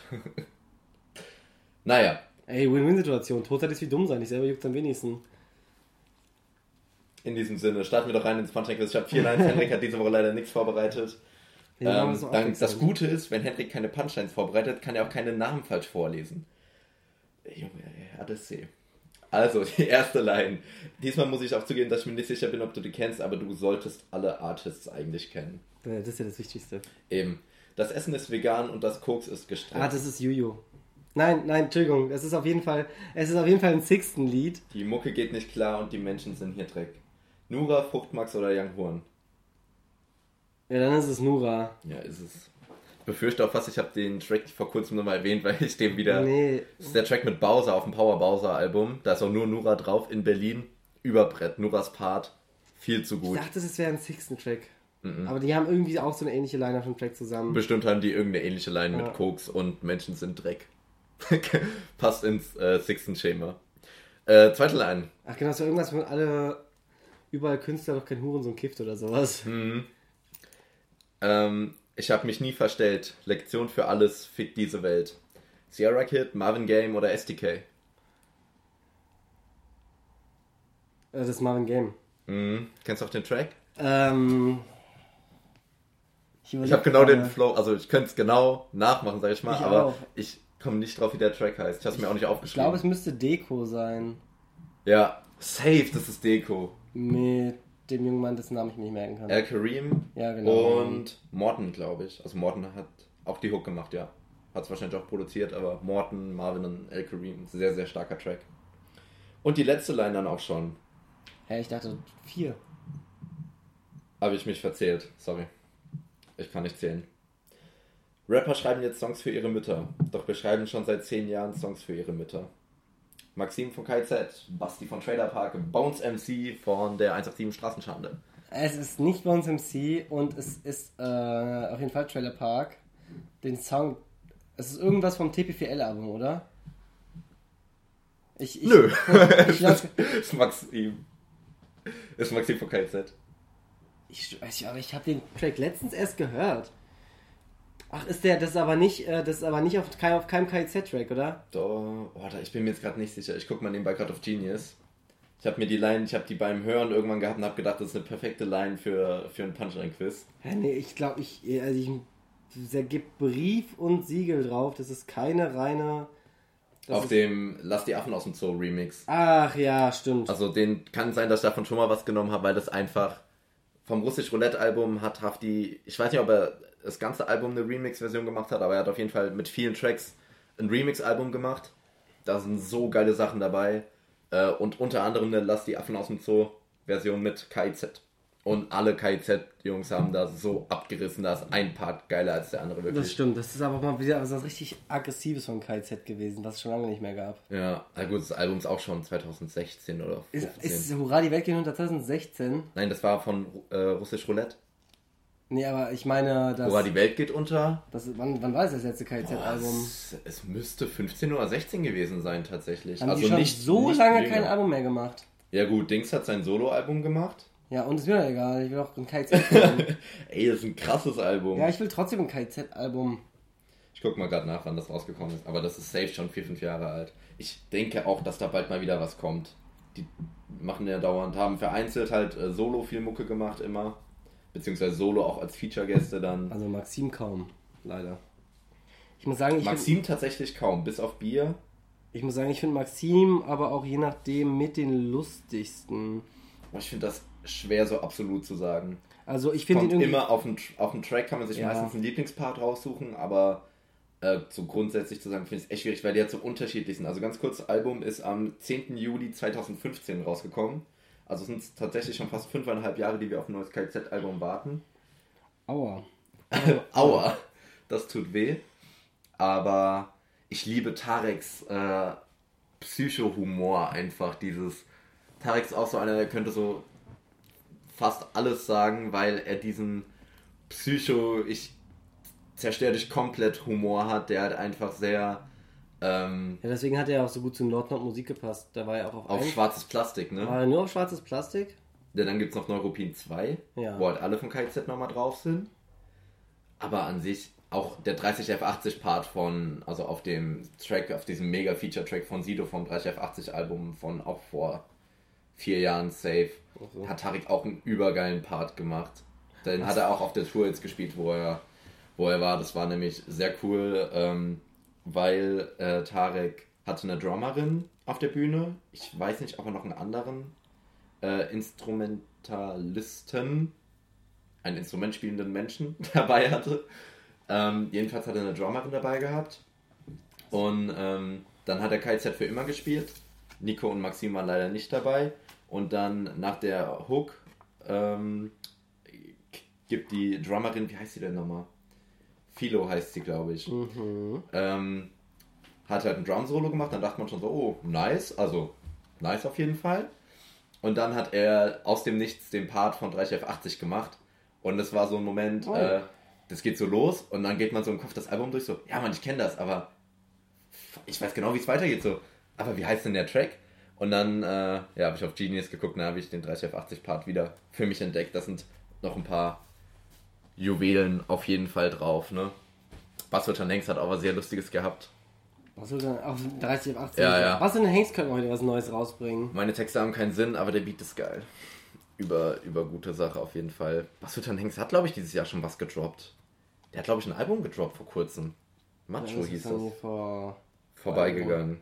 naja. Ey, Win-Win-Situation. Todzeit ist wie dumm sein. Ich selber juckt am wenigsten. In diesem Sinne, starten wir doch rein ins Punchline-Quiz. Ich habe vier Lines. Henrik hat diese Woche leider nichts vorbereitet. Ja, ähm, dann, das Gute ist, wenn Henrik keine Punchlines vorbereitet, kann er auch keine Namen falsch vorlesen. Junge, hat es sehen. Also, die erste Line. Diesmal muss ich auch zugeben, dass ich mir nicht sicher bin, ob du die kennst, aber du solltest alle Artists eigentlich kennen. Das ist ja das Wichtigste. Eben. Das Essen ist vegan und das Koks ist gestreckt. Ah, das ist Juju. Nein, nein, Entschuldigung. Es ist auf jeden Fall, es ist auf jeden Fall ein Sixten-Lied. Die Mucke geht nicht klar und die Menschen sind hier Dreck. Nura, Fruchtmax oder Young Horn? Ja, dann ist es Nura. Ja, ist es. Befürchte auch fast, ich habe den Track vor kurzem nochmal erwähnt, weil ich den wieder. Nee. Das ist der Track mit Bowser auf dem Power Bowser Album. Da ist auch nur Nura drauf in Berlin. Überbrett, Nuras Part. viel zu gut. Ich dachte, es wäre ein Sixten-Track. Aber die haben irgendwie auch so eine ähnliche Line auf dem Track zusammen. Bestimmt haben die irgendeine ähnliche Line Ja. mit Koks und Menschen sind Dreck. Passt ins äh, Sixten Schema. Äh, zweite Line. Ach genau, so irgendwas, wenn alle überall Künstler doch kein Hurensohn kifft oder sowas. Ähm, ich habe mich nie verstellt. Lektion für alles, fick diese Welt. Sierra Kid, Marvin Game oder SDK? Das ist Marvin Game. Mhm. Kennst du auch den Track? Ähm, Ich habe genau den Flow, also ich könnte es genau nachmachen, sag ich mal, Ich aber auch. ich komme nicht drauf, wie der Track heißt. Ich habe es mir auch nicht Ich aufgeschrieben. glaube, es müsste Deko sein. ja, safe, das ist Deko. Mit dem jungen Mann, dessen Namen ich mir nicht merken kann. Al Kareem Ja, genau. und Morton, glaube ich. Also Morton hat auch die Hook gemacht, ja. Hat es wahrscheinlich auch produziert, aber Morton, Marvin und Al Kareem, sehr, sehr starker Track. Und die letzte Line dann auch schon. Hä, ich dachte vier. Habe ich mich verzählt, sorry. Ich kann nicht zählen. Rapper schreiben jetzt Songs für ihre Mütter, doch beschreiben schon seit zehn Jahren Songs für ihre Mütter. Maxim von KZ, Basti von Trailer Park, Bones MC von der 187 Straßenschande. Es ist nicht Bones MC und es ist äh, auf jeden Fall Trailer Park. Den Song. Es ist irgendwas vom TP4L-Album, oder? Ich, ich, Nö, Ich lass, ist Maxim. Ist Maxim von KZ. ich, ich, aber ich habe den Track letztens erst gehört. Ach, ist der, das ist aber nicht, äh, das ist aber nicht auf, auf keinem KIZ-Track, oder? Da, oh, ich bin mir jetzt gerade nicht sicher. Ich gucke mal nebenbei gerade auf Genius. Ich habe mir die Line, ich habe die beim Hören irgendwann gehabt und habe gedacht, das ist eine perfekte Line für, für ein Punchline-Quiz. Hä, nee, ich glaube, ich, also ich, der gibt Brief und Siegel drauf. Das ist keine reine. Auf ist, dem Lass die Affen aus dem Zoo Remix. Ach ja, stimmt. Also den kann sein, dass ich davon schon mal was genommen habe, weil das einfach vom Russisch Roulette Album hat Hafti, ich weiß nicht, ob er das ganze Album eine Remix-Version gemacht hat, aber er hat auf jeden Fall mit vielen Tracks ein Remix-Album gemacht. Da sind so geile Sachen dabei. Äh, Und unter anderem eine Lass die Affen aus dem Zoo Version mit KIZ. Und alle KIZ-Jungs haben da so abgerissen, da ist ein Part geiler als der andere Das wirklich. stimmt, das ist aber mal wieder was richtig Aggressives von KZ gewesen, was es schon lange nicht mehr gab. Ja, na gut, das Album ist auch schon 2016 oder 15. Ist, ist Hurra, die Welt geht unter 2016? Nein, das war von äh, Russisch Roulette. Nee, aber ich meine, das, Hurra, die Welt geht unter. das wann, wann war das, das letzte KZ-Album? Es, es müsste 15 oder 16 gewesen sein tatsächlich. Haben also die schon nicht so nicht lange jünger. kein Album mehr gemacht? Ja gut, Dings hat sein Solo-Album gemacht. Ja, und ist mir doch egal, ich will auch ein KZ-Album. Ey, das ist ein krasses Album. ja, ich will trotzdem ein KZ-Album. Ich guck mal gerade nach, wann das rausgekommen ist. Aber das ist safe schon 4, 5 Jahre alt. Ich denke auch, dass da bald mal wieder was kommt. Die machen ja dauernd, haben vereinzelt halt äh, Solo viel Mucke gemacht immer. Beziehungsweise Solo auch als Feature-Gäste dann. Also Maxim kaum, leider. Ich muss sagen, ich find- Maxim tatsächlich kaum, bis auf Bier. Ich muss sagen, ich finde Maxim aber auch je nachdem mit den lustigsten. Ich finde das schwer so absolut zu sagen. Also ich finde ihn immer auf den, auf den Track, kann man sich Ja. meistens einen Lieblingspart raussuchen, aber äh, so grundsätzlich zu sagen, finde ich es echt schwierig, weil die jetzt so unterschiedlich sind. Also ganz kurz, das Album ist am 10. Juli 2015 rausgekommen. Also sind es tatsächlich schon fast fünfeinhalb Jahre, die wir auf ein neues KZ-Album warten. Aua. Aua, das tut weh. Aber ich liebe Tareks äh, Psycho-Humor einfach. Dieses. Tarek ist auch so einer, der könnte so fast alles sagen, weil er diesen Psycho, ich zerstöre dich komplett Humor hat, der halt einfach sehr ähm, Ja, deswegen hat er auch so gut zu Nordnord Musik gepasst. Da war er auch auf, auf schwarzes Plastik, ne? War er nur auf schwarzes Plastik? Ja, dann gibt es noch Neuropin 2, Ja. wo halt alle von KZ nochmal drauf sind. Aber an sich auch der 30F80 Part von, also auf dem Track, auf diesem Mega-Feature-Track von Sido vom 30F80 Album von auch vor vier Jahren safe, so. hat Tarik auch einen übergeilen Part gemacht. Den hat er auch auf der Tour jetzt gespielt, wo er, wo er war. Das war nämlich sehr cool, ähm, weil äh, Tarek hatte eine Drummerin auf der Bühne. Ich weiß nicht, ob er noch einen anderen äh, Instrumentalisten, einen Instrument spielenden Menschen dabei hatte. Ähm, jedenfalls hat er eine Drummerin dabei gehabt. Und ähm, dann hat er KZ für immer gespielt. Nico und Maxim waren leider nicht dabei. Und dann nach der Hook ähm, gibt die Drummerin, wie heißt sie denn nochmal? Philo heißt sie, glaube ich. Mhm. Ähm, hat halt ein Drum-Solo gemacht, dann dachte man schon so, oh, nice, also nice auf jeden Fall. Und dann hat er aus dem Nichts den Part von 3F80 gemacht. Und das war so ein Moment, oh. äh, das geht so los und dann geht man so im Kopf das Album durch, so, ja man, ich kenne das, aber ich weiß genau, wie es weitergeht, so, aber wie heißt denn der Track? Und dann äh, ja, habe ich auf Genius geguckt, dann habe ich den 30 Part wieder für mich entdeckt. Das sind noch ein paar Juwelen auf jeden Fall drauf. Ne? Basswitcher Hanks hat auch was sehr Lustiges gehabt. Denn auf 30 auf 80? Ja, ja. Denn Hanks könnte heute was Neues rausbringen? Meine Texte haben keinen Sinn, aber der Beat ist geil. Über, über gute Sache auf jeden Fall. Basswitcher Hanks hat, glaube ich, dieses Jahr schon was gedroppt. Der hat, glaube ich, ein Album gedroppt vor kurzem. Macho ja, hieß das. Vor vorbeigegangen.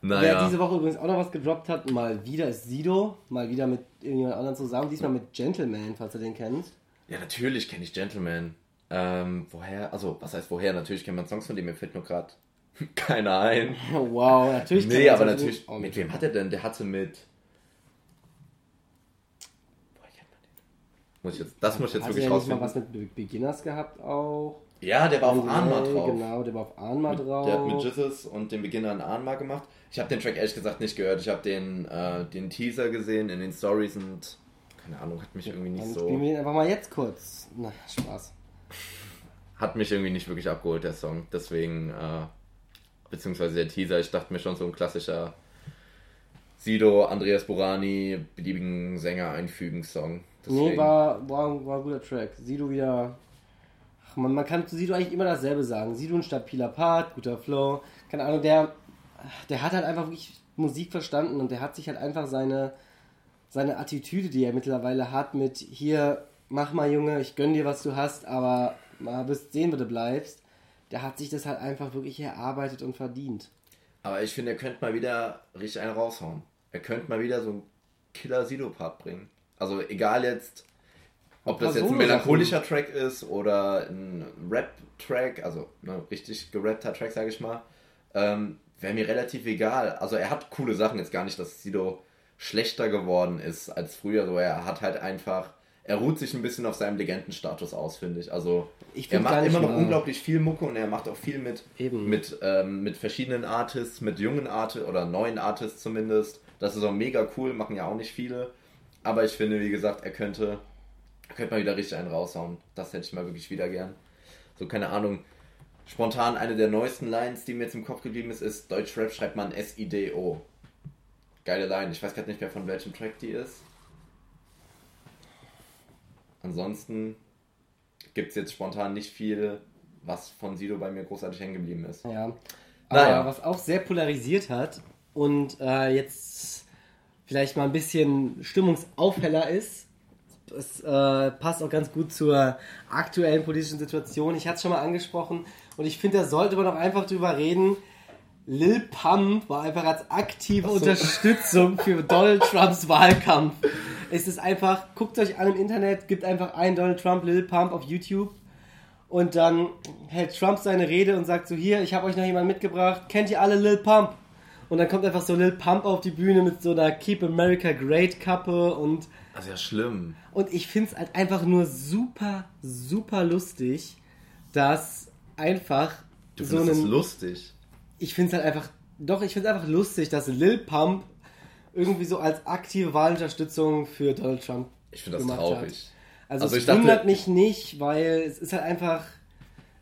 Naja. Wer diese Woche übrigens auch noch was gedroppt hat, mal wieder ist Sido, mal wieder mit irgendjemand anderem zusammen, diesmal mit Gentleman, falls du den kennst. Ja, natürlich kenne ich Gentleman. Ähm, woher, also, was heißt woher? Natürlich kennt man Songs von dem, mir fällt nur gerade keiner ein. Wow, natürlich. Nee, aber natürlich, oh, mit wem hat er denn? Der hatte mit... Woher kennt man den? Muss ich jetzt, das muss ich jetzt hat wirklich rausfinden. Hat mal was mit Beginners gehabt auch? Ja, der war auf Anma drauf. Genau, der war auf Anma drauf. Der hat mit Jizzes und dem Beginner an Anma gemacht. Ich habe den Track ehrlich gesagt nicht gehört. Ich habe den, äh, den Teaser gesehen in den Stories und keine Ahnung, hat mich irgendwie nicht Dann so. Spielen wir ihn einfach mal jetzt kurz. Na, Spaß. Hat mich irgendwie nicht wirklich abgeholt, der Song. Deswegen, äh, beziehungsweise der Teaser, ich dachte mir schon so ein klassischer Sido, Andreas Burani, beliebigen Sänger einfügen Song. Deswegen. Nee, war, war, war ein guter Track. Sido wieder man, man kann zu Sido eigentlich immer dasselbe sagen. Sido ein stabiler Part, guter Flow. Keine Ahnung, der, der hat halt einfach wirklich Musik verstanden und der hat sich halt einfach seine, seine Attitüde, die er mittlerweile hat, mit hier, mach mal Junge, ich gönn dir, was du hast, aber mal wirst sehen, wo du bleibst. Der hat sich das halt einfach wirklich erarbeitet und verdient. Aber ich finde, er könnte mal wieder richtig einen raushauen. Er könnte mal wieder so einen Killer-Sido-Part bringen. Also egal jetzt, ob das jetzt ein melancholischer Track ist oder ein Rap-Track, also ne, richtig gerappter Track, sage ich mal, ähm, wäre mir relativ egal. Also er hat coole Sachen, jetzt gar nicht, dass Sido schlechter geworden ist als früher. So, er hat halt einfach, er ruht sich ein bisschen auf seinem Legendenstatus aus, finde ich. Also ich er macht immer noch unglaublich viel Mucke und er macht auch viel mit, mit, ähm, mit verschiedenen Artists, mit jungen Artists oder neuen Artists zumindest. Das ist auch mega cool, machen ja auch nicht viele. Aber ich finde, wie gesagt, er könnte könnte man wieder richtig einen raushauen. Das hätte ich mal wirklich wieder gern. So, keine Ahnung. Spontan eine der neuesten Lines, die mir jetzt im Kopf geblieben ist, ist Deutschrap schreibt man S-I-D-O. Geile Line. Ich weiß gerade nicht mehr von welchem Track die ist. Ansonsten gibt es jetzt spontan nicht viel, was von Sido bei mir großartig hängen geblieben ist. Ja. Aber naja. was auch sehr polarisiert hat und äh, jetzt vielleicht mal ein bisschen Stimmungsaufheller ist, es äh, passt auch ganz gut zur aktuellen politischen Situation. Ich hatte es schon mal angesprochen und ich finde, da sollte man auch einfach drüber reden. Lil Pump war einfach als aktive so. Unterstützung für Donald Trumps Wahlkampf. Es ist einfach, guckt euch an im Internet, gibt einfach ein Donald Trump Lil Pump auf YouTube und dann hält Trump seine Rede und sagt so, hier, ich habe euch noch jemanden mitgebracht, kennt ihr alle Lil Pump? Und dann kommt einfach so Lil Pump auf die Bühne mit so einer Keep America Great Kappe und also ja schlimm. Und ich finde es halt einfach nur super, super lustig, dass einfach du so einen. lustig. Ich finde es halt einfach. Doch, ich finde es einfach lustig, dass Lil Pump irgendwie so als aktive Wahlunterstützung für Donald Trump. Ich finde das traurig. Hat. Also, also es wundert mich nicht, weil es ist halt einfach.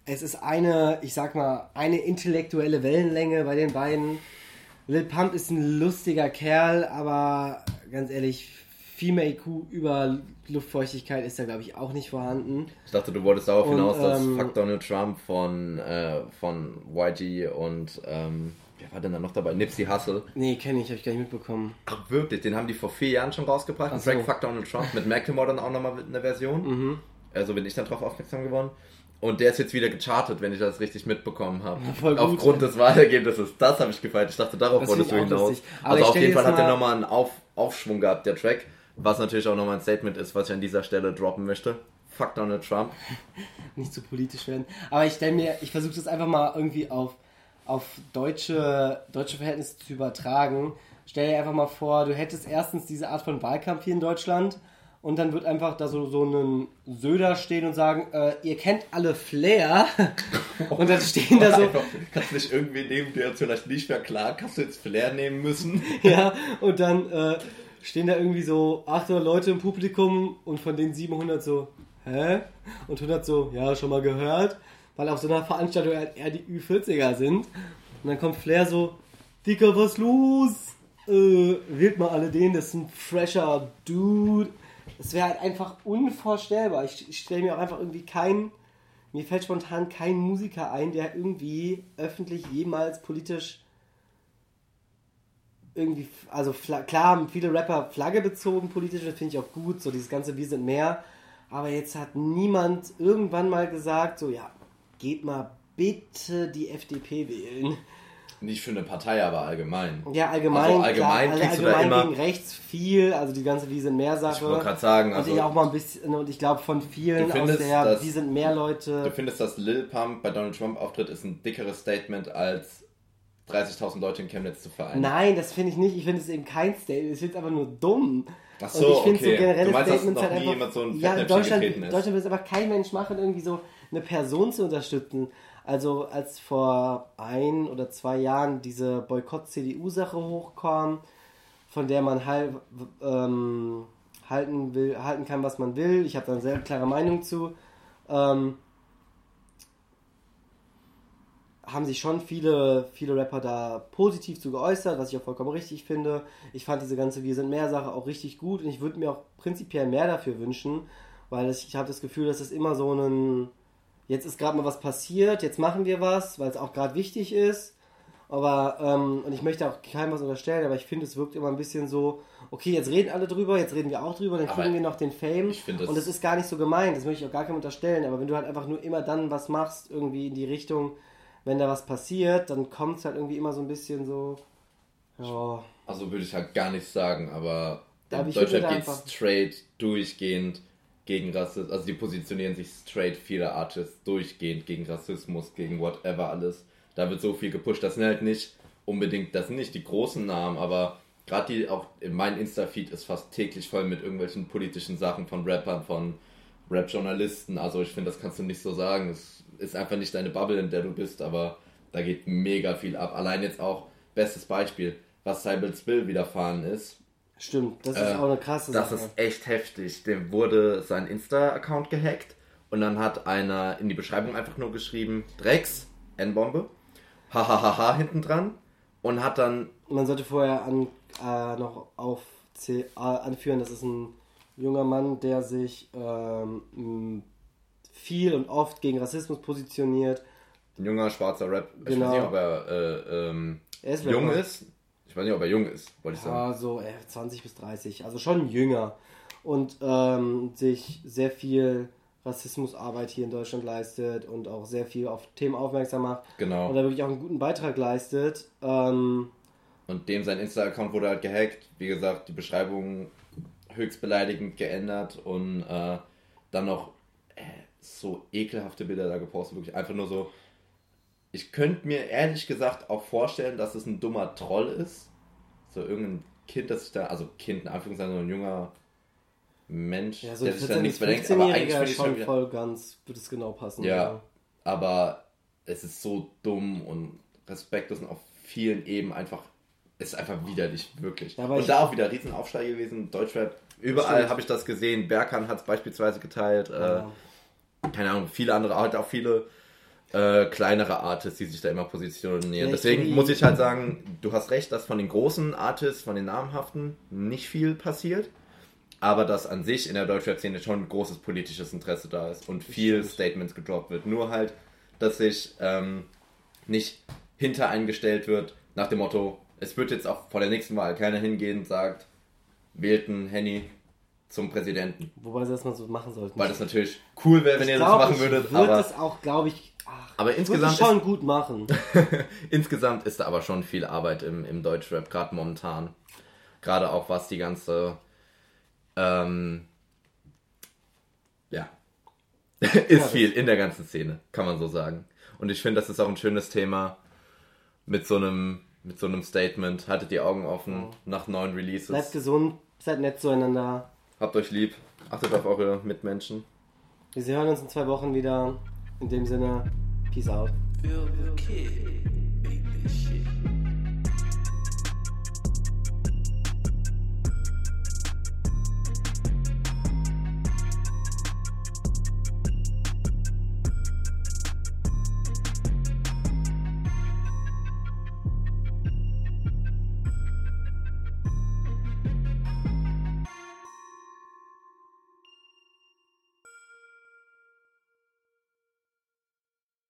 Es ist eine, ich sag mal, eine intellektuelle Wellenlänge bei den beiden. Lil Pump ist ein lustiger Kerl, aber ganz ehrlich, Female IQ über Luftfeuchtigkeit ist da, glaube ich, auch nicht vorhanden. Ich dachte, du wolltest darauf hinaus, dass ähm, Fuck Donald Trump von, äh, von YG und ähm, wer war denn da noch dabei? Nipsey Hussle. Nee, kenne ich, habe ich gar nicht mitbekommen. Ach, wirklich? Den haben die vor vier Jahren schon rausgebracht. Ach so. Track Fuck Donald Trump mit Macklemore dann auch nochmal eine Version. Mhm. Also bin ich dann drauf aufmerksam geworden. Und der ist jetzt wieder gechartet, wenn ich das richtig mitbekommen habe. Aufgrund des Wahlergebnisses. Das habe ich gefeiert. Ich dachte, darauf das wolltest du hinaus. Also auf jeden Fall hat er nochmal einen Auf Aufschwung gehabt, der Track. Was natürlich auch nochmal ein Statement ist, was ich an dieser Stelle droppen möchte. Fuck Donald Trump. Nicht zu politisch werden. Aber ich stelle mir, ich versuche das einfach mal irgendwie auf, auf deutsche, deutsche Verhältnisse zu übertragen. Stell dir einfach mal vor, du hättest erstens diese Art von Wahlkampf hier in Deutschland und dann wird einfach da so, so ein Söder stehen und sagen, äh, ihr kennt alle Flair. und dann stehen da so. kannst du nicht irgendwie nehmen, der vielleicht nicht mehr klar, kannst du jetzt Flair nehmen müssen. ja, und dann äh, stehen da irgendwie so 800 Leute im Publikum und von den 700 so, hä? Und 100 so, ja, schon mal gehört. Weil auf so einer Veranstaltung halt eher die Ü40er sind. Und dann kommt Flair so, Dicker, was los? Äh, wählt mal alle den, das ist ein fresher Dude. Das wäre halt einfach unvorstellbar. Ich, ich stelle mir auch einfach irgendwie keinen, mir fällt spontan kein Musiker ein, der irgendwie öffentlich jemals politisch irgendwie, also klar haben viele Rapper Flagge bezogen politisch, das finde ich auch gut, so dieses ganze Wir sind mehr. Aber jetzt hat niemand irgendwann mal gesagt, so ja, geht mal bitte die FDP wählen. Nicht für eine Partei, aber allgemein. Ja, allgemein. Also allgemein klar, allgemein da immer gegen rechts viel, also die ganze Wir sind mehr Sache. Ich wollte gerade sagen, also. Und ich auch mal ein bisschen, und ich glaube von vielen aus der Wir sind mehr Leute. Du findest, dass Lil Pump bei Donald Trump auftritt, ist ein dickeres Statement als 30.000 Leute in Chemnitz zu vereinen. Nein, das finde ich nicht. Ich finde es eben kein Statement. Ich finde es einfach nur dumm. Ach so, und ich finde okay. so generelle du meinst, Statements halt einfach. So ein ja, in Deutschland, Deutschland will es aber kein Mensch machen, irgendwie so eine Person zu unterstützen. Also als vor ein oder zwei Jahren diese Boykott-CDU-Sache hochkam, von der man halt, ähm, halten will, halten kann, was man will. Ich habe da eine sehr klare Meinung zu. Ähm, haben sich schon viele, viele Rapper da positiv zu geäußert, was ich auch vollkommen richtig finde. Ich fand diese ganze Wir sind mehr Sache auch richtig gut und ich würde mir auch prinzipiell mehr dafür wünschen, weil ich habe das Gefühl, dass es immer so ein, jetzt ist gerade mal was passiert, jetzt machen wir was, weil es auch gerade wichtig ist. Aber, ähm, und ich möchte auch keinem was unterstellen, aber ich finde, es wirkt immer ein bisschen so, okay, jetzt reden alle drüber, jetzt reden wir auch drüber, dann kriegen aber wir noch den Fame. und das ist gar nicht so gemeint, das möchte ich auch gar keinem unterstellen, aber wenn du halt einfach nur immer dann was machst, irgendwie in die Richtung, wenn da was passiert, dann kommt es halt irgendwie immer so ein bisschen so. Ja. Also würde ich halt gar nicht sagen, aber in Deutschland geht straight durchgehend gegen Rassismus. Also die positionieren sich straight viele Artists durchgehend gegen Rassismus, gegen whatever alles. Da wird so viel gepusht. Das sind halt nicht unbedingt, das sind nicht die großen Namen, aber gerade die auch in meinem Insta-Feed ist fast täglich voll mit irgendwelchen politischen Sachen von Rappern, von Rap-Journalisten. Also ich finde, das kannst du nicht so sagen. Es ist einfach nicht deine Bubble, in der du bist, aber da geht mega viel ab. Allein jetzt auch, bestes Beispiel, was Cybel Spill widerfahren ist. Stimmt, das ist äh, auch eine krasse das Sache. Das ist echt heftig. Dem wurde sein Insta-Account gehackt und dann hat einer in die Beschreibung einfach nur geschrieben, Drecks, N-Bombe, hahaha hinten dran und hat dann... Man sollte vorher an, äh, noch auf C, äh, anführen, das ist ein junger Mann, der sich ähm, viel und oft gegen Rassismus positioniert. Ein junger schwarzer Rap. Genau. Ich weiß nicht, ob er, äh, ähm, er ist jung ist. Ich weiß nicht, ob er jung ist, wollte ich sagen. Ja, so äh, 20 bis 30. Also schon jünger. Und ähm, sich sehr viel Rassismusarbeit hier in Deutschland leistet und auch sehr viel auf Themen aufmerksam macht. Genau. Und da wirklich auch einen guten Beitrag leistet. Ähm, und dem sein Insta-Account wurde halt gehackt. Wie gesagt, die Beschreibung höchst beleidigend geändert und äh, dann noch so ekelhafte Bilder da gepostet. Wirklich einfach nur so. Ich könnte mir ehrlich gesagt auch vorstellen, dass es ein dummer Troll ist. So irgendein Kind, das sich da, also Kind in Anführungszeichen, so ein junger Mensch, ja, so der sich da nichts bedenkt, aber eigentlich finde ich schon wieder, voll ganz, würde es genau passen. Ja, ja, aber es ist so dumm und respektlos und auf vielen Ebenen einfach, ist einfach widerlich, wirklich. Ja, und da auch wieder Riesenaufschrei gewesen, Deutschrap, überall habe ich das gesehen, Berkan hat es beispielsweise geteilt, äh, keine Ahnung, viele andere, halt auch viele äh, kleinere Artists, die sich da immer positionieren. Deswegen muss ich halt sagen, du hast recht, dass von den großen Artists, von den namhaften nicht viel passiert, aber dass an sich in der Deutschrap-Szene schon ein großes politisches Interesse da ist und viel Statements gedroppt wird. Nur halt, dass sich ähm, nicht hintereingestellt wird nach dem Motto, es wird jetzt auch vor der nächsten Wahl keiner hingehen und sagt, wählten Henny zum Präsidenten. Wobei sie das mal so machen sollten. Weil das natürlich cool wäre, wenn ich ihr glaub, das machen würdet. Wird aber das auch, glaube ich, ach, aber insgesamt schon ist, gut machen. insgesamt ist da aber schon viel Arbeit im, im Deutschrap, gerade momentan. Gerade auch was die ganze ähm, ja. ist viel in der ganzen Szene, kann man so sagen. Und ich finde, das ist auch ein schönes Thema mit so einem mit so einem Statement. Haltet die Augen offen ja. nach neuen Releases. Bleibt gesund, seid nett zueinander. Habt euch lieb. Achtet auf eure Mitmenschen. Wir hören uns in zwei Wochen wieder. In dem Sinne, Peace out. Feel the kid, make this shit.